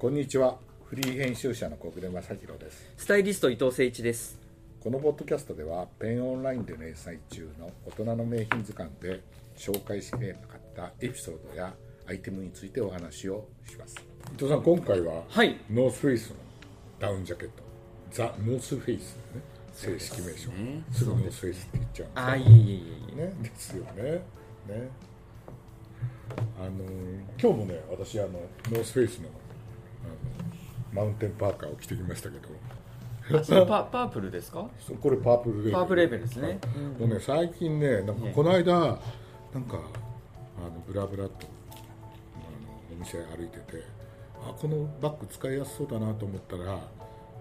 こんにちは。フリー編集者の小暮昌弘です。スタイリスト井藤成一です。このポッドキャストでは Pen Online で連載中の大人の名品図鑑で紹介しきれなかったエピソードやアイテムについてお話をします。井藤さん今回は、はい。ノースフェイスのダウンジャケット。ザ・ノースフェイスね。正式名称。ね。すぐノースフェイスって言っちゃうんですあいえいえいえいえ。ね、ですよね。ね。あの今日もね、私あのノースフェイスのマウンテンパーカーを着てきましたけど、パパープルですか？これパープルレーベル。パープルレーベルですね。はい。もうね最近ね、なんかこの間、なんかあのブラブラとあのお店歩いてて、あこのバッグ使いやすそうだなと思ったら、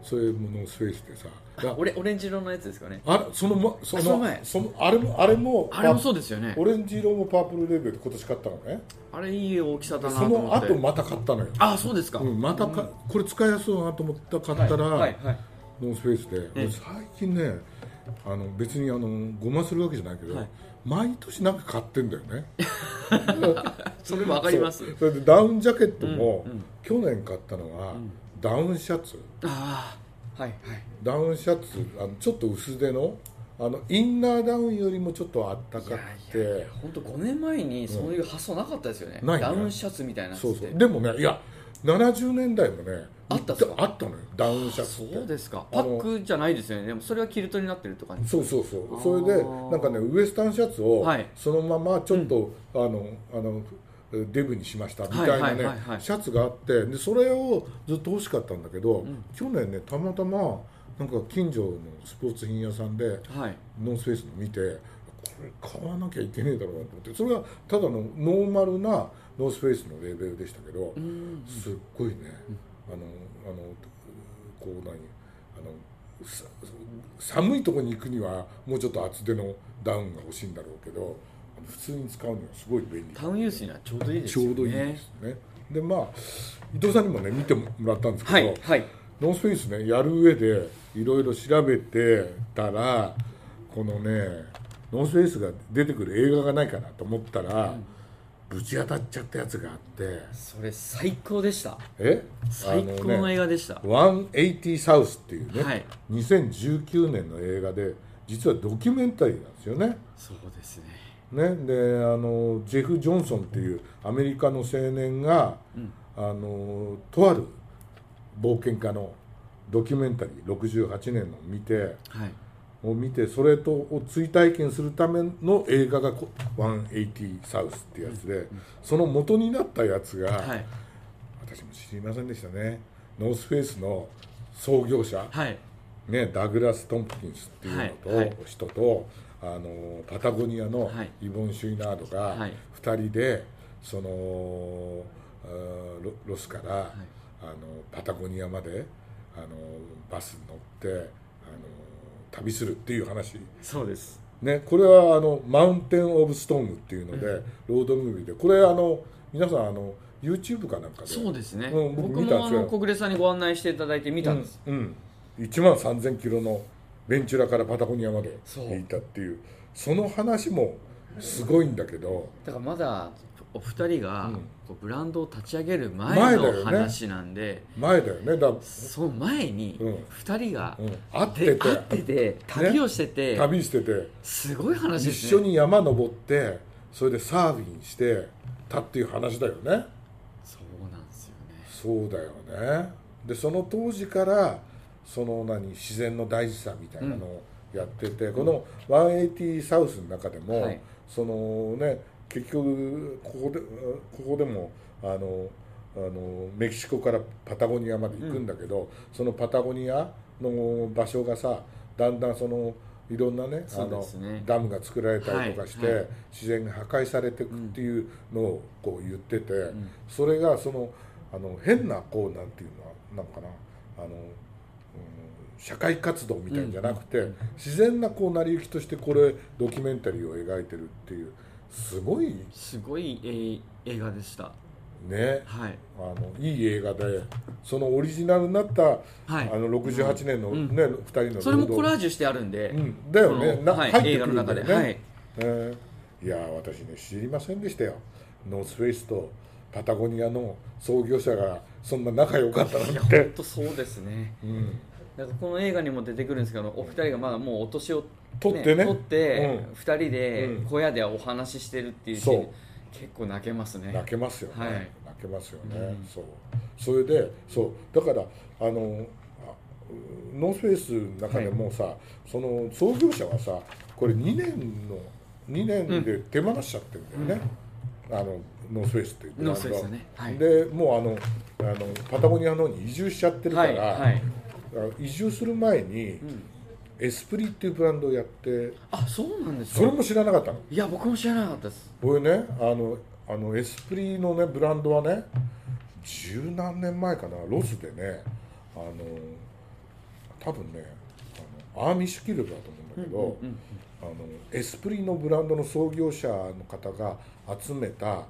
それもノースフェイスでさ、だオレオレンジ色のやつですかね。あれそのまそのあその前。そのあれもあれもあれもそうですよね。オレンジ色もパープルレーベルで今年買ったのね。あれいい大きさだなそと思って。の後また買ったのよ、あそうですか、うん、またか、これ使いやすそうだなと思った買ったら、はいはいはい。ノースフェイスで、最近ねあの別にあのごまするわけじゃないけど、はい。毎年なんか買ってんだよね。それわかります。そう。それでダウンジャケットも、うんうん。去年買ったのは、ダウンシャツ？ああはいはい。ダウンシャツあのちょっと薄手の？あのインナーダウンよりもちょっとあったかくて。本当5年前にそういう発想なかったですよね、ないね。ダウンシャツみたいなそうそう。でもねいや70年代もねあったあったのよダウンシャツそうですか。パックじゃないですよね。でもそれはキルトになってるとかにそうそうそう。それでなんかねウエスタンシャツをはい。そのままちょっと、あのあのデブにしましたみたいなはいねシャツがあってでそれをずっと欲しかったんだけど、去年ねたまたまなんか近所のスポーツ品屋さんではい。ノースフェイスの見てこれ買わなきゃいけねえだろうなと思ってそれはただのノーマルなノースフェイスのレーベルでしたけど、うん。すっごいね、あのあのこう何あのさ寒いところに行くにはもうちょっと厚手のダウンが欲しいんだろうけど普通に使うにはすごい便利。タウンユースにはちょうどいいですよね。ちょうどいいですね。でまあ伊藤さんにもね見てもらったんですけど、はいはい。ノースフェイスねやる上でいろいろ調べてたらこのねノースフェイスが出てくる映画がないかなと思ったら、ぶち当たっちゃったやつがあって。それ最高でした。え？最高の映画でした、180 South っていうね、はい。2019年の映画で実はドキュメンタリーなんですよね。そうですねね。であのジェフ・ジョンソンっていうアメリカの青年が、あのとある冒険家のドキュメンタリー68年のを見てはい。を見てそれとを追体験するための映画がこ180サウスってやつで、その元になったやつが、はい。私も知りませんでしたね。ノースフェイスの創業者、はい。ね、ダグラス・トンプキンスっていうのと、人とあのパタゴニアのはい。イボン・シュイナードがはい。2人でそのロロスから、あのパタゴニアまであのバスに乗ってあの旅するっていう話、そうです。ね、これはあのマウンテン・オブ・ストームっていうので、ロードムービーでこれあの皆さんあの YouTube かなんかで？そうですね、うん僕僕もあの小暮さんにご案内していただいて見たんです、うん、うん、1万3000キロのベンチュラからパタゴニアまで行ったっていう。その話もすごいんだけど。だからまだお二人がブランドを立ち上げる前の話なんで、前だよね。だ、その前にうん。二人がうん、会ってて。で会ってて旅をしてて、旅してて。すごい話で一すね。緒に山登ってそれでサーフィンしてたっていう話だよね。そうなんですよね。そうだよね。でその当時からその何自然の大事さみたいなのをやってて、この180サウスの中でも、はい。そのね結局ここでここでもあのあのメキシコからパタゴニアまで行くんだけど、そのパタゴニアの場所がさだんだんそのいろんなねあのダムが作られたりとかして、はい。はい。自然が破壊されていくっていうのをこう言ってて、ん。それがそのあの変なこうなんていうのはなんかなあの、うん社会活動みたいんじゃなくて、自然なこう成り行きとしてこれドキュメンタリーを描いてるっていうすごい。すごい、えー映画でした。ね。はい。あのいい映画でそのオリジナルになった、はい。あの68年のうん。ね、2人のそれもコラージジュしてあるんで、うん、だよね。このはい。な入ってくるんだよね、映画の中で。はい。えーいや私ね知りませんでしたよ。ノースフェイスとパタゴニアの創業者がそんな仲良かったなんいやて本当そうですね。うんなんかこの映画にも出てくるんですけどお二人がまだもうお年を、取ってね。取ってうん。二人でうん。小屋でお話ししてるっていうシーン結構泣けますね。泣けますよね、はい。泣けますよね、うん。そう。それでそう。だからあのあノースフェイスの中でもさ、その創業者はさこれ2年の2年で手放しちゃってるんだよね、あのノースフェイスっていうブランド。ノースフェイスね。はい。でもうあのあのパタゴニアの方に移住しちゃってるから、はい。はい、あ移住する前に、うん、エスプリっていうブランドをやってあそうなんですか？それも知らなかったの？いや僕も知らなかったです。俺ね。あのあのエスプリのねブランドはね十何年前かな？ロスでねあの多分ねあのアーミッシュキルトだと思うんだけど、うんうん。あのエスプリのブランドの創業者の方が集めた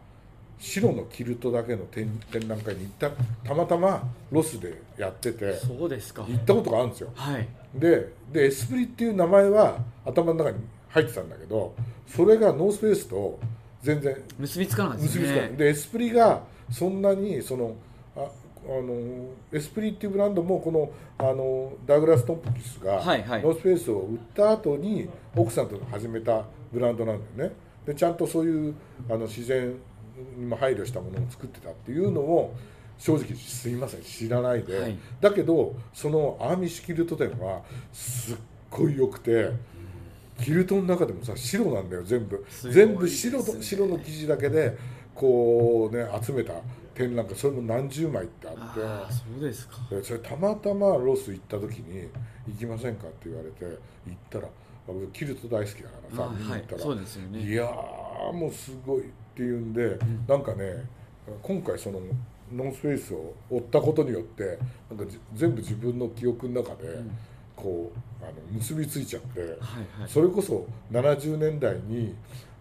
白のキルトだけの展展覧会に行ったたまたまロスでやっててそうですか。行ったことがあるんですよ。はい。ででエスプリっていう名前は頭の中に入ってたんだけどそれがノースフェイスと全然結びつかなかったです結びつかない。ねでエスプリがそんなにそのああのエスプリっていうブランドもこのあのダグラス・トンプキスがノはいはい。ースフェイスを売った後に奥さんと始めたブランドなんだよね。でちゃんとそういうあの自然にも配慮したものを作ってたっていうのを正直すいません。知らないで、はい。だけどそのアーミッシュキルト店はすっごい良くてキルトの中でもさ白なんだよ全部、すごい全部白と白の生地だけでこうね集めた展覧会それも何十枚ってああって。あそうですか。でそれたまたまロス行った時に「行きませんか?」って言われて行ったら僕キルト大好きだからさ見に行ったら、そうですよね。いやーもうすごいっていうんで、なんかね今回そのノースフェイスを追ったことによってなんかじ全部自分の記憶の中でん。こうあの結びついちゃって、はいはい。それこそ70年代に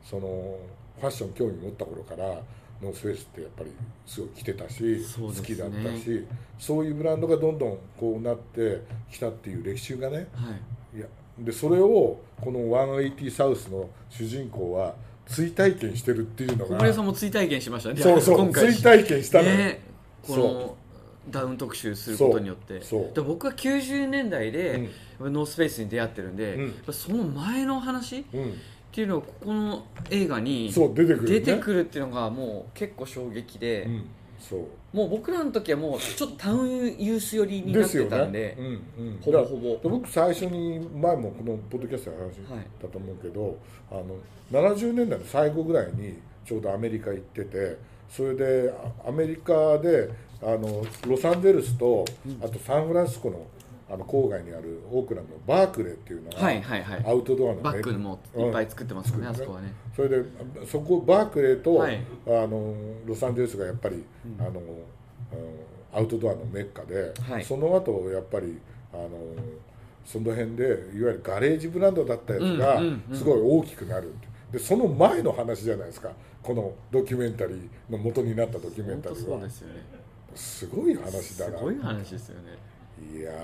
そのファッション興味持った頃からノースフェイスってやっぱりすごい着てたし、ね。好きだったしそういうブランドがどんどんこうなってきたっていう歴史がねはい。いやでそれをこの180サウスの主人公は追体験してるっていうのが。小暮さんも追体験しましたね。そうそう。今回。追体験したのよ、ね。こそのダウン特集することによって。で僕は90年代で、ノースフェイスに出会ってるんで、うん。その前の話っうん。ていうのがここの映画にそう出てくる、ね、出てくるっていうのがもう結構衝撃で、うん、そう。もう僕らの時はもうちょっとタウンユース寄りになってで。すよたんでね、うんうん、ほぼほぼ。僕最初に前もこのポッドキャストで話したと思うけど、あの70年代の最後ぐらいにちょうどアメリカ行っててそれであアメリカであのロサンゼルスと、あとサンフランシスコのあの郊外にあるオークランドのバークレーっていうのが、はいはいはい。アウトドアのバメッグもいっぱい作ってますよね、うん。あそこはね。それでそこバークレーと、はい。あのロサンゼルスがやっぱり、あのアウトドアのメッカで、はい。その後やっぱりあのその辺でいわゆるガレージブランドだったやつがすごい大きくなるでその前の話じゃないですか。このドキュメンタリーの元になったドキュメンタリーは。そうですよね。すごい話だな。すごい話ですよねいやー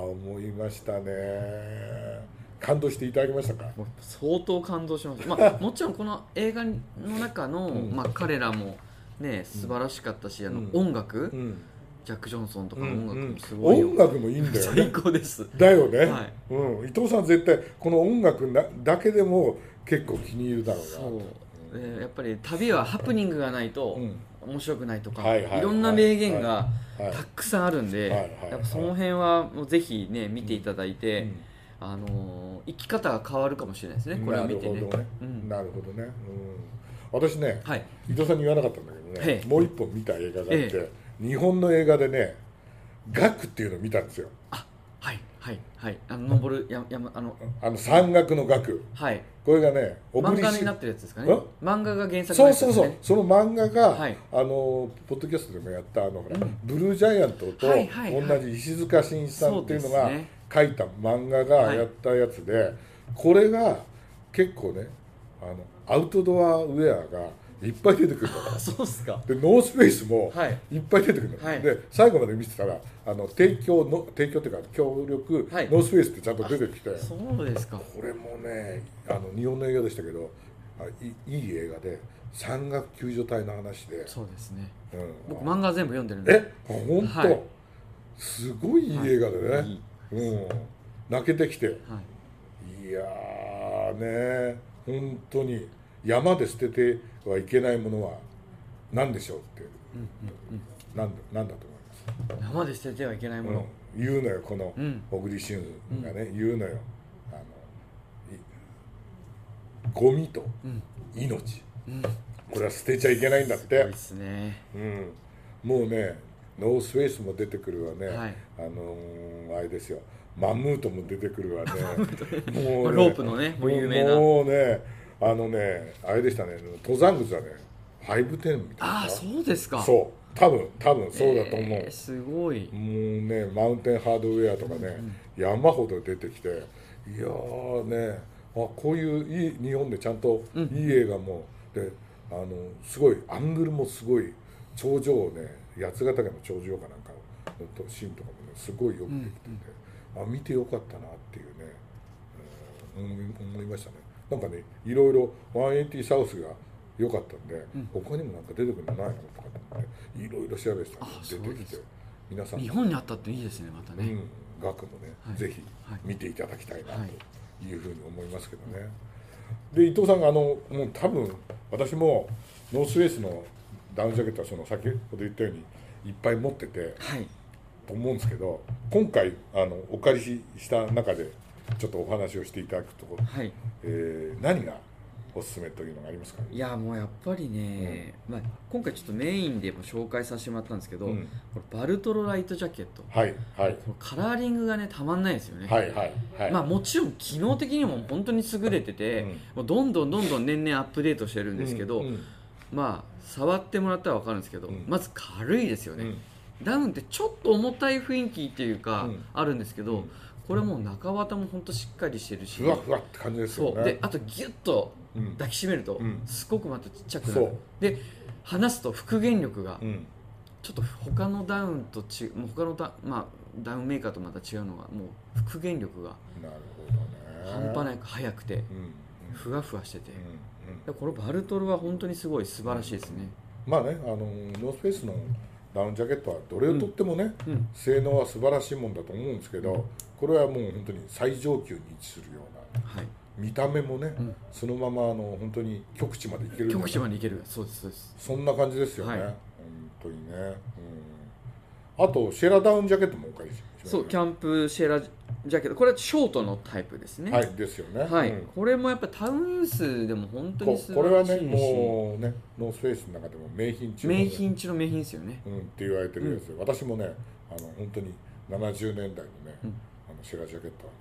思いましたね。感動していただきましたか？相当感動しました、まあ、もちろんこの映画の中の、うん。まあ、彼らもね素晴らしかったし、あのうん。音楽、うん。ジャック・ジョンソンとかうんの音楽もすごいよ、音楽もいいんだよね。最高です。だよね、はい。うん、伊藤さん絶対この音楽なだけでも結構気に入るだろうな。そうでやっぱり旅はハプニングがないとうん面白くないとか、はいろんな名言がはいたくさんあるんで、やっぱその辺はもうぜひね見ていただいて、うん。あのー生き方が変わるかもしれないですねこれを見てね。なるほどね、うん。なるほどね、うん、私ね、はい。伊藤さんに言わなかったんだけどねええ。もう一本見た映画があって、え日本の映画でね「ガク」っていうのを見たんですよ。あはいはいはい。あの登るや山あのあの山岳の学はい。これがね小漫画になってるやつですかね。ん？漫画が原作そうのやつですね。そうそうその漫画が、はい。あのポッドキャストでもやったあの、うん。ブルージャイアントとはいはいはい。同じ石塚真一さんっていうのが書いた漫画がはいやったやつで、これが結構ねあのアウトドアウェアがいっぱい出てくるの。あ そうっすか。でノースフェイスもはい。いっぱい出てくるの、はい。で最後まで見てたらあの提供の提供っていうか協力、はい。ノースフェイスってちゃんと出てきて。そうですか。これもねあの日本の映画でしたけどあいいい映画で山岳救助隊の話で、そうですね。うん、僕漫画全部読んでるんで。え？あ本当、はい。すごいいい映画でね、はい。うん、泣けてきて。はい。いやーね本当に山で捨ててはいけないものは何でしょうって、なんなんだと思います？生で捨ててはいけないもの、うん、言うのよこのうん。小栗旬がね、言うのよ。あのいゴミとうん。命、うん。これは捨てちゃいけないんだって。で、すね。うん、もうねノースフェイスも出てくるわね、はい。あのーあれですよ。マムートも出てくるわね。もまあロープのねもう有名な。もうねあのねあれでしたね登山靴はね。510みたいな。ああそうですか。そう。多分多分そうだと思う、えーすごい。もうねマウンテンハードウェアとかね、山ほど出てきていやーねあこういういい日本でちゃんといい映画も、であのすごいアングルもすごい頂上をね八ヶ岳の頂上かなんかのとシーンとかもねすごいよくできてて、あ見てよかったなっていうね、うん思いましたねなんかねいろいろ180サウスが良かったんで、他にもなんか出てくるのないのとかっていろいろ調べてたらあ出てきて皆さん日本にあったっていいですねまたね、うん、額もね、はい。ぜひはい。見ていただきたいなはい。というふうに思いますけどね、で伊藤さんがあのもう多分私もノースウェイスのダウンジャケットはその先ほど言ったようにいっぱい持っててはい。と思うんですけど今回あのお借りした中でちょっとお話をしていただくと、はい。えー何がおすすめというのがありますか、いやもうやっぱりね、まあ、今回ちょっとメインでも紹介させてもらったんですけど、うん。これバルトロライトジャケット。はいはい。このカラーリングがねたまんないですよね、はいはいはい、まあ、もちろん機能的にも本当に優れてて、うん。もうどんどんどんどん年々アップデートしてるんですけど、うん。うん。まあ触ってもらったら分かるんですけど、うん。まず軽いですよね、うん。ダウンってちょっと重たい雰囲気っていうか、うん。あるんですけど、うんこれもう中綿も本当しっかりしてるし。ふわふわって感じですよね。そう。であとギュッとうん。抱きしめると、うん。すごくまたちっちゃくなる。そう。で離すと復元力がうん。ちょっと他のダウンとちもう他のダ,、まあ、ダウンメーカーとまた違うのがもう復元力がなるほどね。半端ないく速くてふわふわしてて、うん。うん。でこのバルトルは本当にすごい素晴らしいですね、まあねあのノースフェイスのダウンジャケットはどれをとってもね、うん。性能は素晴らしいもんだと思うんですけどこれはもう本当に最上級に位置するようなはい。見た目もね、うん。そのままあの本当に極地までいける極地までいける。そうですそうです。そんな感じですよね、はい。本当にね、うん、あとシェラダウンジャケットもお借りしそうキャンプシェラジャケット。これはショートのタイプですね。はいですよね。はい。うん。これもやっぱタウンユースでも本当にこ素これはね晴らしいし、もうねノースフェイスの中でも名品中のね。名品中の名品ですよね。うん、って言われてるやつで、私もねあの本当に70年代のね、うん。あのシェラジャケットはね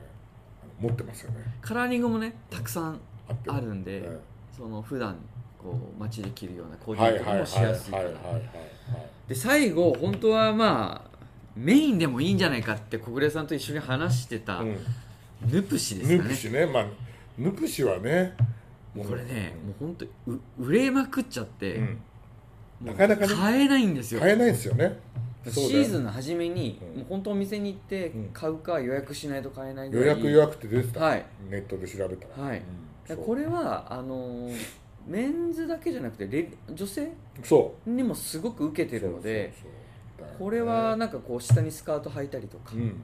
あの持ってますよね。カラーリングもねたくさんあるんで、えその普段こう街で着るようなコーえディネートもしやすいから。はいはいはいはい。で最後本当はまあメインでもいいんじゃないかって小暮さんと一緒に話してたヌプシですヌかね。プシね。まあヌプシはねこれねもう本当う売れまくっちゃって、なかなかね。買えないんですよ。買えないんですよね。シーズンの初めに、うん。もう本当お店に行ってうん。買うか予約しないと買えないぐ予らい。約予約って出てた、はい。ネットで調べたら、はい。これはあのーメンズだけじゃなくてレ女性そう。にもすごく受けてるのでそうそうそうだよね。これはなんかこう下にスカート履いたりとか、うん。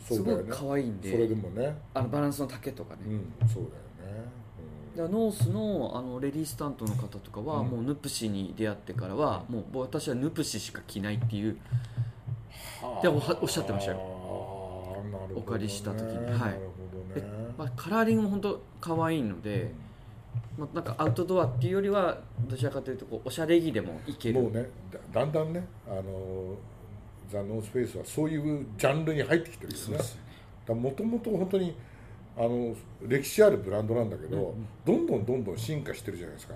そすごい可愛いんで。それでもね。あのバランスの丈とかね、うん。そうだよね、だからノースのあのレディースタントの方とかは、うん。もうヌプシに出会ってからは、もう私はヌプシしか着ないっていうはあでおっしゃってましたよ。お借りした時に。はい。まあ、カラーリングも本当可愛いので、まあ、なんかアウトドアっていうよりはどちらかというとこうおしゃれ着でもいける。もうねだだんだんねあのザ・ノースフェイスはそういうジャンルに入ってきてるよね。そうですよね。もともと本当にあの歴史あるブランドなんだけど、うんうん。どんどんどんどん進化してるじゃないですか。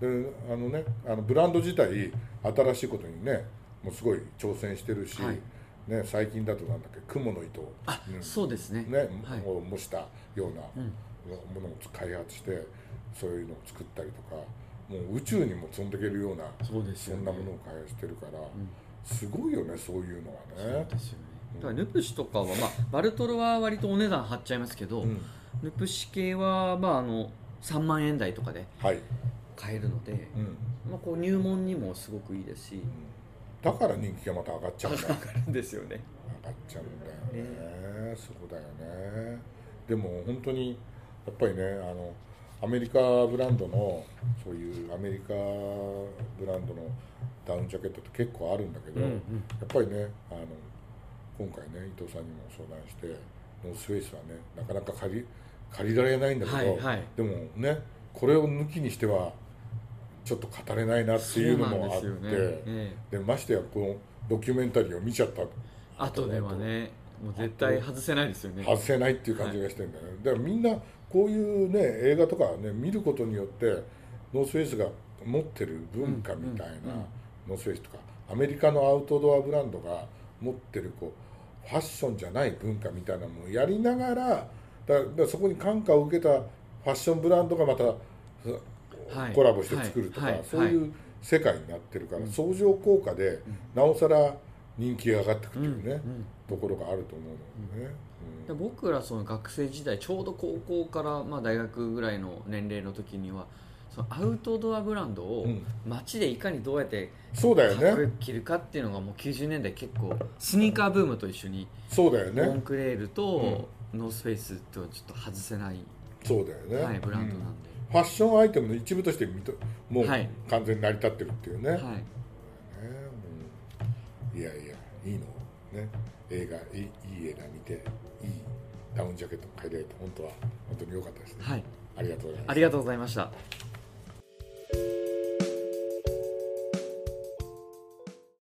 であのねあのブランド自体新しいことにねもうすごい挑戦してるし、はい。ね、最近だとなんだっけ雲の糸。をあ、うん。そうですね。ね、はい。を模したようなうん。ものを開発してそういうのを作ったりとかもう宇宙にも飛んでいけるようなそうですよね。そんなものを開発してるから、ん。すごいよねそういうのはね。だからヌプシとかは、まあ、バルトロは割とお値段張っちゃいますけど、うん。ヌプシ系は、まあ、あの3万円台とかではい、買えるので、うん。まあ、こう入門にもすごくいいですし。だから人気がまた上がっちゃうんだ。よ上がるんですよね。上がっちゃうんだよね、そうだよね。でも本当にやっぱりねあのアメリカブランドのそういうアメリカブランドのダウンジャケットって結構あるんだけど、うんうん。やっぱりねあの今回ね伊藤さんにも相談してノースフェイスはねなかなか借り借りられないんだけど、はいはい。でもねこれを抜きにしてはちょっと語れないなっていうのもあってでね。えでましてやこのドキュメンタリーを見ちゃった。え後ではねもう絶対外せないですよね。外せないっていう感じがしてるんだよね、だからみんなこういうね映画とかね見ることによってノースフェイスが持ってる文化みたいな、ノースフェイスとかアメリカのアウトドアブランドが持ってるこうファッションじゃない文化みたいなものをやりながらだそこに感化を受けたファッションブランドがまたはい。コラボして作るとか、そういう世界になってるから、相乗効果でなおさら人気が上がってくっていうね、うんところがあると思うのでね。で僕らその学生時代ちょうど高校からまあ大学ぐらいの年齢の時にはそのアウトドアブランドをうん。街でいかにどうやってそうだよね。く着るかっていうのがもう90年代結構スニーカーブームと一緒にそうだよモンねクレールとノースフェイスっていうのはちょっと外せない、そうだよね、はい、ブランドうんなん。で、ファッションアイテムの一部として認もうはい。完全に成り立ってるっていうね,、ねはい。う。んいやいやいいの。ね映画いい映画見ていいダウンジャケットも借りられて本当は本当に良かったですね、はい、ありがとうございました。ありがとうございました。